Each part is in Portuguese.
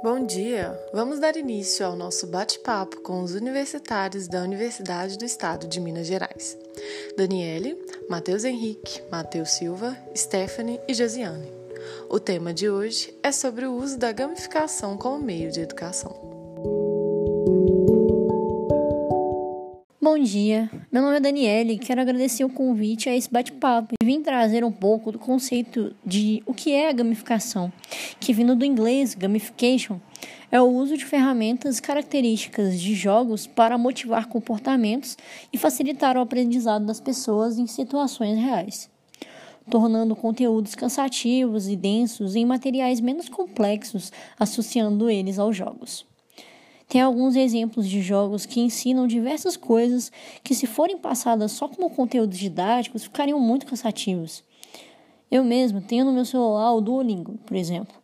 Bom dia! Vamos dar início ao nosso bate-papo com os universitários da Universidade do Estado de Minas Gerais. Daniele, Matheus Henrique, Matheus Silva, Stephanie e Josiane. O tema de hoje é sobre o uso da gamificação como meio de educação. Bom dia, meu nome é Daniele e quero agradecer o convite a esse bate-papo e vim trazer um pouco do conceito de o que é a gamificação, que vindo do inglês gamification é o uso de ferramentas características de jogos para motivar comportamentos e facilitar o aprendizado das pessoas em situações reais, tornando conteúdos cansativos e densos em materiais menos complexos, associando eles aos jogos. Tem alguns exemplos de jogos que ensinam diversas coisas que, se forem passadas só como conteúdos didáticos, ficariam muito cansativos. Eu mesmo tenho no meu celular o Duolingo, por exemplo,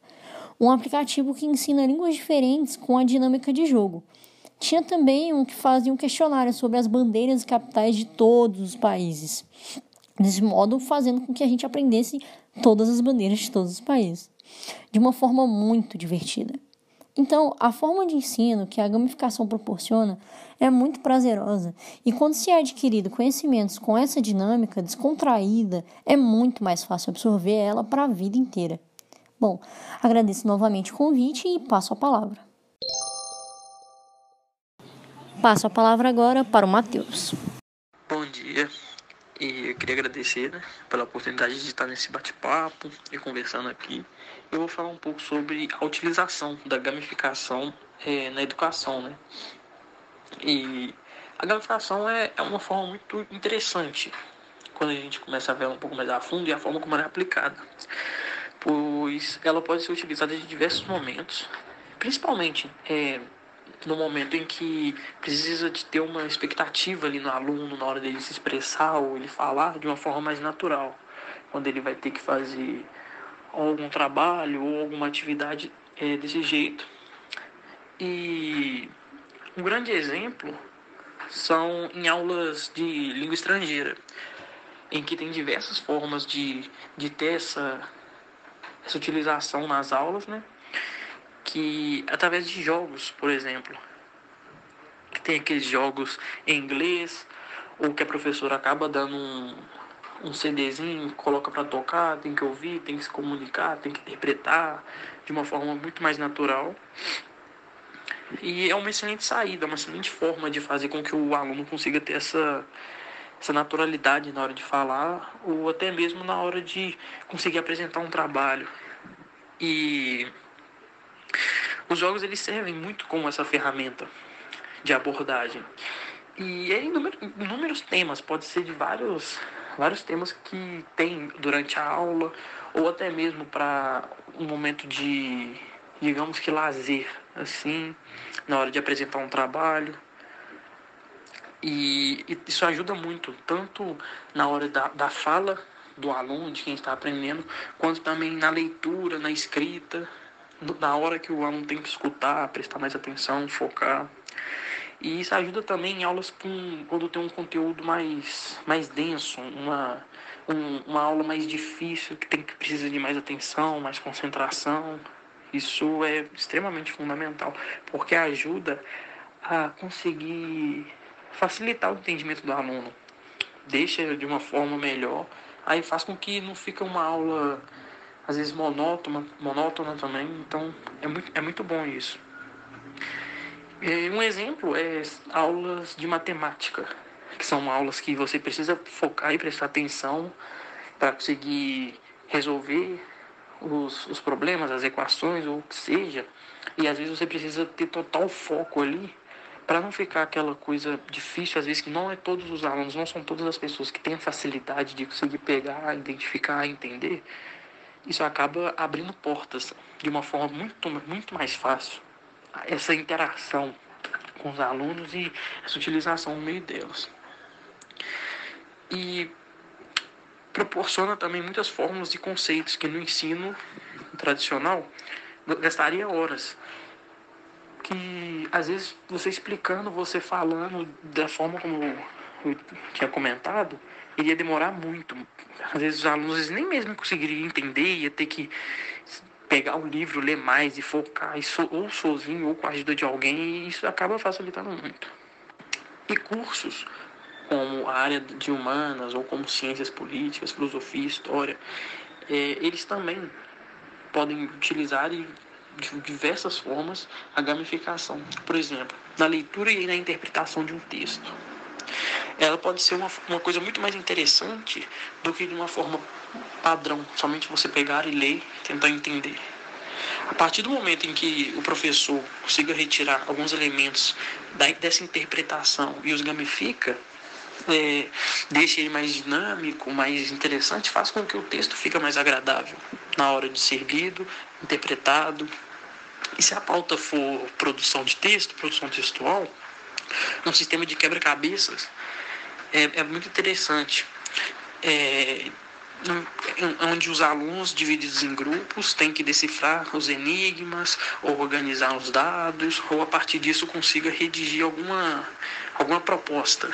um aplicativo que ensina línguas diferentes com a dinâmica de jogo. Tinha também um que fazia um questionário sobre as bandeiras e capitais de todos os países. Desse modo, fazendo com que a gente aprendesse todas as bandeiras de todos os países, de uma forma muito divertida. Então, a forma de ensino que a gamificação proporciona é muito prazerosa, e quando se é adquirido conhecimentos com essa dinâmica descontraída, é muito mais fácil absorver ela para a vida inteira. Bom, agradeço novamente o convite e passo a palavra. Passo a palavra agora para o Matheus. E eu queria agradecer né, pela oportunidade de estar nesse bate-papo e conversando aqui eu vou falar um pouco sobre a utilização da gamificação é, na educação, né? E a gamificação é, é uma forma muito interessante quando a gente começa a ver um pouco mais a fundo e a forma como ela é aplicada, pois ela pode ser utilizada em diversos momentos, principalmente é, no momento em que precisa de ter uma expectativa ali no aluno na hora dele se expressar ou ele falar de uma forma mais natural, quando ele vai ter que fazer algum trabalho ou alguma atividade é, desse jeito. E um grande exemplo são em aulas de língua estrangeira, em que tem diversas formas de, de ter essa, essa utilização nas aulas, né? Que através de jogos, por exemplo, que tem aqueles jogos em inglês, ou que a professora acaba dando um, um CDzinho, coloca para tocar, tem que ouvir, tem que se comunicar, tem que interpretar de uma forma muito mais natural. E é uma excelente saída, uma excelente forma de fazer com que o aluno consiga ter essa, essa naturalidade na hora de falar ou até mesmo na hora de conseguir apresentar um trabalho. E os jogos eles servem muito como essa ferramenta de abordagem. E é inúmeros temas, pode ser de vários vários temas que tem durante a aula ou até mesmo para um momento de, digamos que lazer, assim, na hora de apresentar um trabalho. E, e isso ajuda muito, tanto na hora da, da fala do aluno, de quem está aprendendo, quanto também na leitura, na escrita, na hora que o aluno tem que escutar, prestar mais atenção, focar. E isso ajuda também em aulas com, quando tem um conteúdo mais, mais denso, uma, um, uma aula mais difícil, que, tem, que precisa de mais atenção, mais concentração. Isso é extremamente fundamental, porque ajuda a conseguir facilitar o entendimento do aluno. Deixa de uma forma melhor, aí faz com que não fique uma aula às vezes monótona, monótona também, então é muito, é muito bom isso. Um exemplo é aulas de matemática, que são aulas que você precisa focar e prestar atenção para conseguir resolver os, os problemas, as equações ou o que seja. E às vezes você precisa ter total foco ali para não ficar aquela coisa difícil, às vezes que não é todos os alunos, não são todas as pessoas que têm a facilidade de conseguir pegar, identificar, entender. Isso acaba abrindo portas de uma forma muito, muito mais fácil essa interação com os alunos e essa utilização no meio deles. E proporciona também muitas formas e conceitos que no ensino tradicional gastaria horas. Que às vezes você explicando, você falando da forma como eu tinha comentado, iria demorar muito. Às vezes os alunos nem mesmo conseguiriam entender, ia ter que pegar o livro, ler mais e focar, ou sozinho ou com a ajuda de alguém, e isso acaba facilitando muito. E cursos como a área de humanas ou como ciências políticas, filosofia, história, é, eles também podem utilizar de diversas formas a gamificação. Por exemplo, na leitura e na interpretação de um texto. Ela pode ser uma, uma coisa muito mais interessante do que de uma forma padrão, somente você pegar e ler, tentar entender. A partir do momento em que o professor consiga retirar alguns elementos dessa interpretação e os gamifica, é, deixa ele mais dinâmico, mais interessante, faz com que o texto fique mais agradável na hora de ser lido, interpretado. E se a pauta for produção de texto, produção textual, um sistema de quebra-cabeças é, é, muito interessante. É, onde os alunos divididos em grupos têm que decifrar os enigmas, ou organizar os dados, ou a partir disso consiga redigir alguma, alguma proposta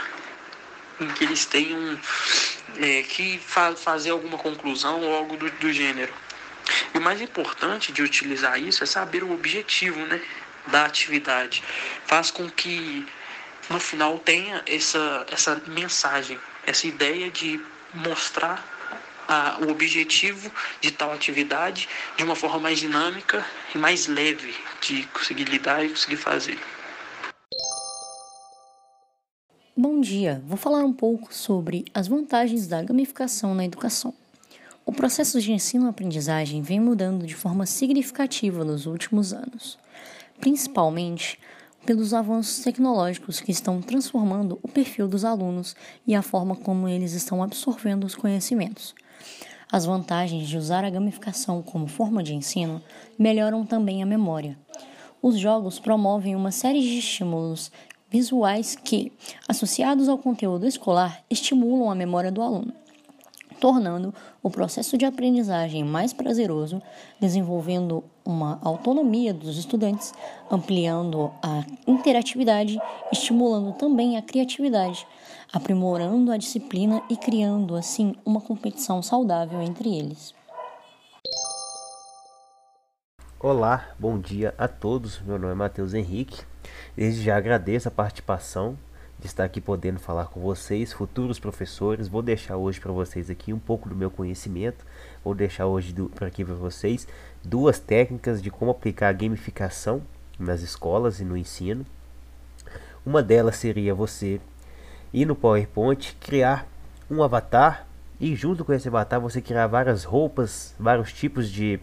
em que eles tenham é, que fa fazer alguma conclusão ou algo do, do gênero. E o mais importante de utilizar isso é saber o objetivo né, da atividade. Faz com que no final tenha essa, essa mensagem, essa ideia de mostrar a, o objetivo de tal atividade de uma forma mais dinâmica e mais leve de conseguir lidar e conseguir fazer. Bom dia, vou falar um pouco sobre as vantagens da gamificação na educação. O processo de ensino-aprendizagem vem mudando de forma significativa nos últimos anos, principalmente pelos avanços tecnológicos que estão transformando o perfil dos alunos e a forma como eles estão absorvendo os conhecimentos. As vantagens de usar a gamificação como forma de ensino melhoram também a memória. Os jogos promovem uma série de estímulos visuais que, associados ao conteúdo escolar, estimulam a memória do aluno, tornando o processo de aprendizagem mais prazeroso, desenvolvendo uma autonomia dos estudantes, ampliando a interatividade, estimulando também a criatividade, aprimorando a disciplina e criando assim uma competição saudável entre eles. Olá, bom dia a todos. Meu nome é Matheus Henrique. Desde já agradeço a participação de estar aqui podendo falar com vocês, futuros professores. Vou deixar hoje para vocês aqui um pouco do meu conhecimento. Vou deixar hoje para aqui para vocês duas técnicas de como aplicar a gamificação nas escolas e no ensino. Uma delas seria você ir no PowerPoint, criar um avatar e junto com esse avatar você criar várias roupas, vários tipos de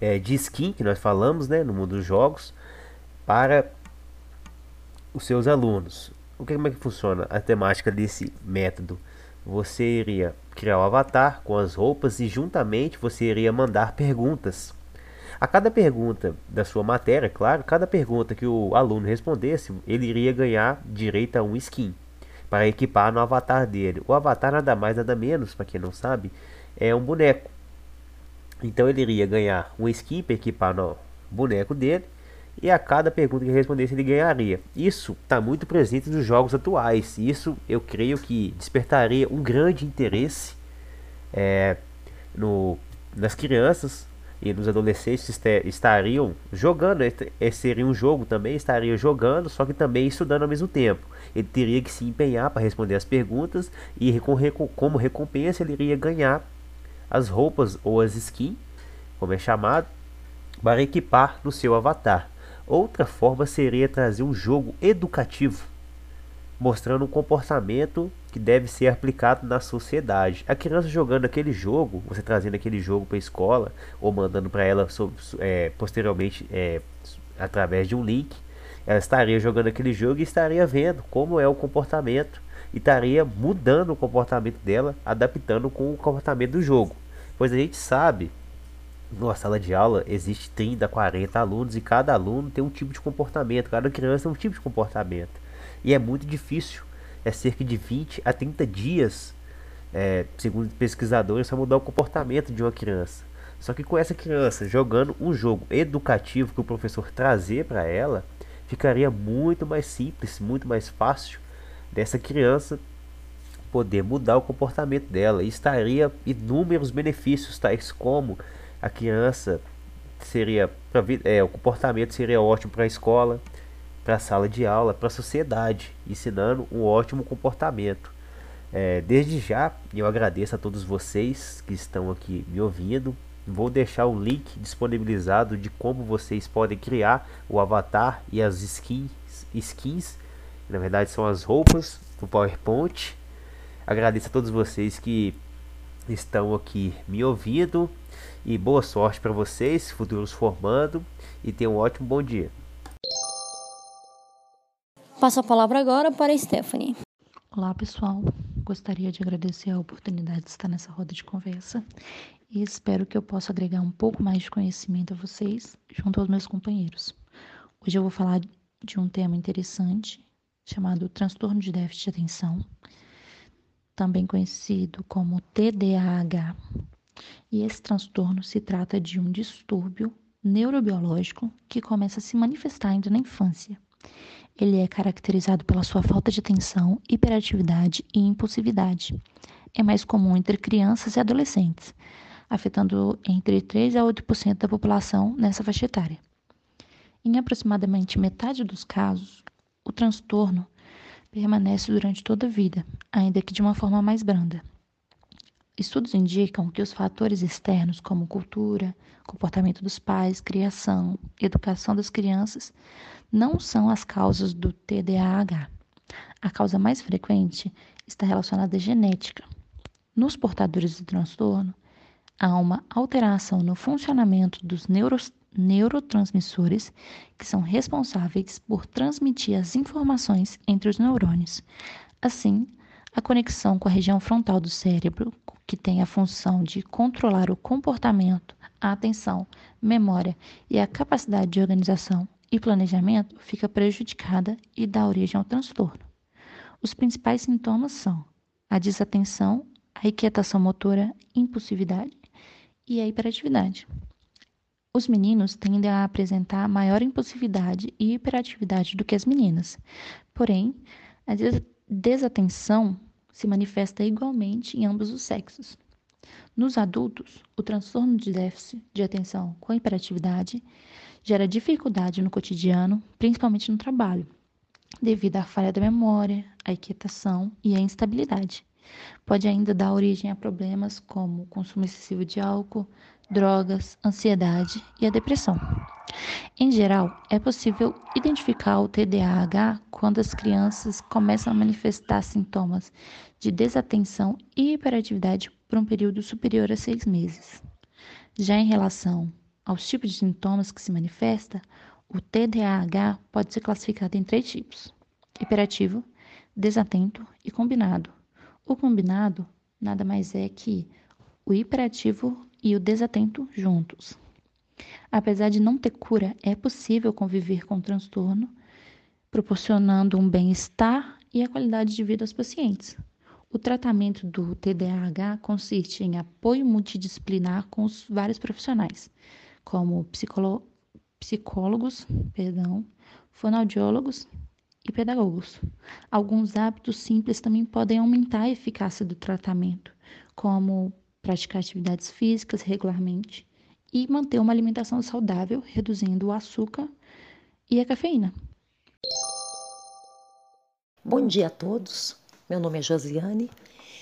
é, de skin que nós falamos, né, no mundo dos jogos para os seus alunos. O que, como é que funciona a temática desse método? Você iria criar o um avatar com as roupas e juntamente você iria mandar perguntas. A cada pergunta da sua matéria, claro, cada pergunta que o aluno respondesse, ele iria ganhar direito a um skin para equipar no avatar dele. O avatar nada mais nada menos, para quem não sabe, é um boneco. Então ele iria ganhar um skin para equipar no boneco dele e a cada pergunta que respondesse ele ganharia. Isso está muito presente nos jogos atuais. Isso eu creio que despertaria um grande interesse é, no, nas crianças e nos adolescentes estariam jogando, esse seria um jogo também, estariam jogando, só que também estudando ao mesmo tempo. Ele teria que se empenhar para responder as perguntas e como recompensa ele iria ganhar as roupas ou as skins, como é chamado, para equipar no seu avatar. Outra forma seria trazer um jogo educativo, mostrando um comportamento que deve ser aplicado na sociedade. A criança jogando aquele jogo, você trazendo aquele jogo para a escola ou mandando para ela é, posteriormente é, através de um link, ela estaria jogando aquele jogo e estaria vendo como é o comportamento e estaria mudando o comportamento dela, adaptando com o comportamento do jogo. Pois a gente sabe numa sala de aula existe 30, 40 alunos e cada aluno tem um tipo de comportamento, cada criança tem um tipo de comportamento. E é muito difícil, é cerca de 20 a 30 dias, é, segundo pesquisadores, para mudar o comportamento de uma criança. Só que com essa criança jogando um jogo educativo que o professor trazer para ela, ficaria muito mais simples, muito mais fácil dessa criança poder mudar o comportamento dela. E estaria inúmeros benefícios, tais como a criança seria é, o comportamento seria ótimo para a escola, para a sala de aula, para a sociedade, ensinando um ótimo comportamento. É, desde já, eu agradeço a todos vocês que estão aqui me ouvindo. Vou deixar o link disponibilizado de como vocês podem criar o avatar e as skins, skins na verdade são as roupas do PowerPoint. Agradeço a todos vocês que estão aqui me ouvindo e boa sorte para vocês, futuros formando e tenham um ótimo bom dia. Passo a palavra agora para a Stephanie. Olá, pessoal. Gostaria de agradecer a oportunidade de estar nessa roda de conversa e espero que eu possa agregar um pouco mais de conhecimento a vocês junto aos meus companheiros. Hoje eu vou falar de um tema interessante chamado transtorno de déficit de atenção, também conhecido como TDAH. E esse transtorno se trata de um distúrbio neurobiológico que começa a se manifestar ainda na infância ele é caracterizado pela sua falta de atenção, hiperatividade e impulsividade. É mais comum entre crianças e adolescentes, afetando entre 3 a 8% da população nessa faixa etária. Em aproximadamente metade dos casos, o transtorno permanece durante toda a vida, ainda que de uma forma mais branda. Estudos indicam que os fatores externos, como cultura, comportamento dos pais, criação, educação das crianças, não são as causas do TDAH. A causa mais frequente está relacionada à genética. Nos portadores do transtorno, há uma alteração no funcionamento dos neuros, neurotransmissores que são responsáveis por transmitir as informações entre os neurônios. Assim, a conexão com a região frontal do cérebro, que tem a função de controlar o comportamento, a atenção, memória e a capacidade de organização, e planejamento fica prejudicada e dá origem ao transtorno. Os principais sintomas são a desatenção, a inquietação motora, impulsividade e a hiperatividade. Os meninos tendem a apresentar maior impulsividade e hiperatividade do que as meninas. Porém, a desatenção se manifesta igualmente em ambos os sexos. Nos adultos, o transtorno de déficit de atenção com hiperatividade gera dificuldade no cotidiano, principalmente no trabalho, devido à falha da memória, à inquietação e à instabilidade. Pode ainda dar origem a problemas como consumo excessivo de álcool, drogas, ansiedade e a depressão. Em geral, é possível identificar o TDAH quando as crianças começam a manifestar sintomas de desatenção e hiperatividade por um período superior a seis meses. Já em relação aos tipos de sintomas que se manifesta, o TDAH pode ser classificado em três tipos: hiperativo, desatento e combinado. O combinado nada mais é que o hiperativo e o desatento juntos. Apesar de não ter cura, é possível conviver com o transtorno, proporcionando um bem-estar e a qualidade de vida aos pacientes. O tratamento do TDAH consiste em apoio multidisciplinar com os vários profissionais, como psicólogos, perdão, fonoaudiólogos e pedagogos. Alguns hábitos simples também podem aumentar a eficácia do tratamento, como praticar atividades físicas regularmente e manter uma alimentação saudável, reduzindo o açúcar e a cafeína. Bom dia a todos. Meu nome é Josiane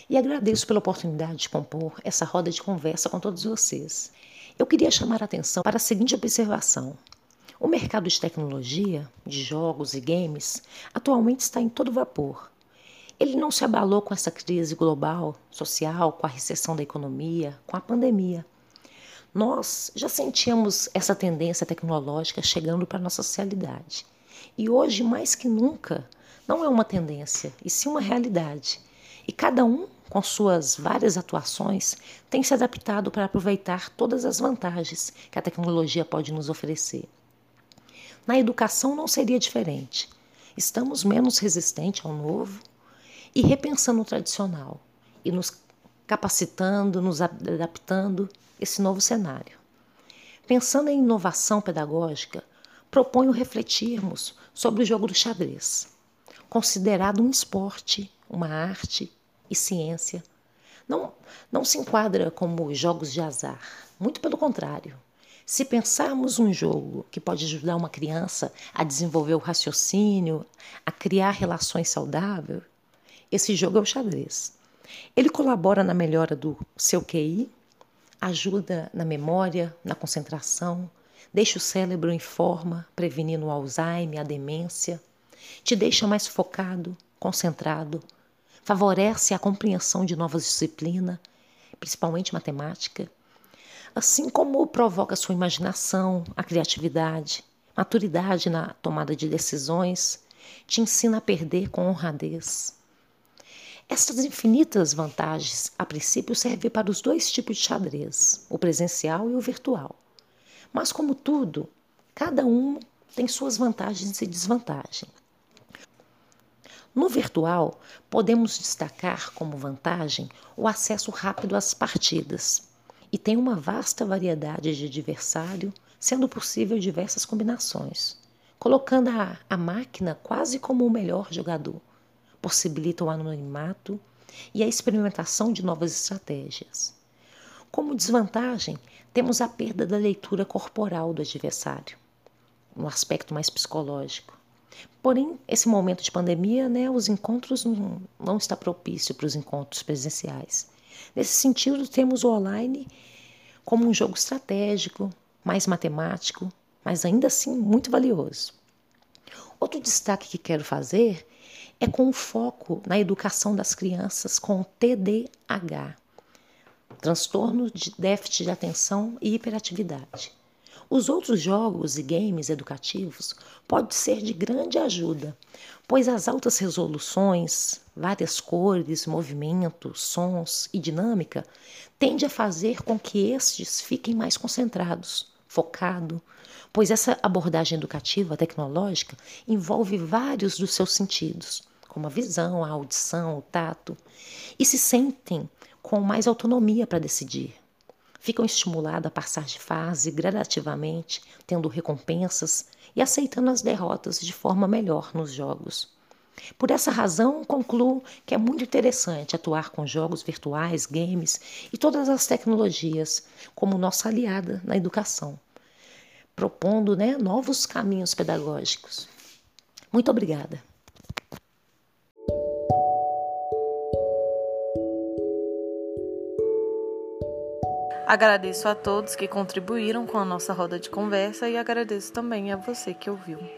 e agradeço pela oportunidade de compor essa roda de conversa com todos vocês. Eu queria chamar a atenção para a seguinte observação. O mercado de tecnologia, de jogos e games, atualmente está em todo vapor. Ele não se abalou com essa crise global, social, com a recessão da economia, com a pandemia. Nós já sentíamos essa tendência tecnológica chegando para a nossa socialidade. E hoje, mais que nunca, não é uma tendência, e sim uma realidade. E cada um com suas várias atuações, tem se adaptado para aproveitar todas as vantagens que a tecnologia pode nos oferecer. Na educação não seria diferente. Estamos menos resistentes ao novo e repensando o tradicional e nos capacitando, nos adaptando esse novo cenário. Pensando em inovação pedagógica, proponho refletirmos sobre o jogo do xadrez, considerado um esporte, uma arte e ciência, não, não se enquadra como jogos de azar. Muito pelo contrário. Se pensarmos um jogo que pode ajudar uma criança a desenvolver o raciocínio, a criar relações saudáveis, esse jogo é o xadrez. Ele colabora na melhora do seu QI, ajuda na memória, na concentração, deixa o cérebro em forma, prevenindo o Alzheimer, a demência, te deixa mais focado, concentrado, favorece a compreensão de novas disciplinas, principalmente matemática, assim como provoca sua imaginação, a criatividade, maturidade na tomada de decisões, te ensina a perder com honradez. Estas infinitas vantagens, a princípio, servem para os dois tipos de xadrez, o presencial e o virtual. Mas, como tudo, cada um tem suas vantagens e desvantagens. No virtual, podemos destacar como vantagem o acesso rápido às partidas e tem uma vasta variedade de adversário, sendo possível diversas combinações, colocando a, a máquina quase como o melhor jogador. Possibilita o anonimato e a experimentação de novas estratégias. Como desvantagem, temos a perda da leitura corporal do adversário, no aspecto mais psicológico. Porém, esse momento de pandemia, né, os encontros não, não está propício para os encontros presenciais. Nesse sentido, temos o online como um jogo estratégico, mais matemático, mas ainda assim muito valioso. Outro destaque que quero fazer é com o foco na educação das crianças com TDAH, transtorno de déficit de atenção e hiperatividade. Os outros jogos e games educativos podem ser de grande ajuda, pois as altas resoluções, várias cores, movimentos, sons e dinâmica tende a fazer com que estes fiquem mais concentrados, focados, pois essa abordagem educativa tecnológica envolve vários dos seus sentidos, como a visão, a audição, o tato, e se sentem com mais autonomia para decidir ficam estimulados a passar de fase gradativamente, tendo recompensas e aceitando as derrotas de forma melhor nos jogos. Por essa razão, concluo que é muito interessante atuar com jogos virtuais, games e todas as tecnologias como nossa aliada na educação, propondo né, novos caminhos pedagógicos. Muito obrigada. Agradeço a todos que contribuíram com a nossa roda de conversa e agradeço também a você que ouviu.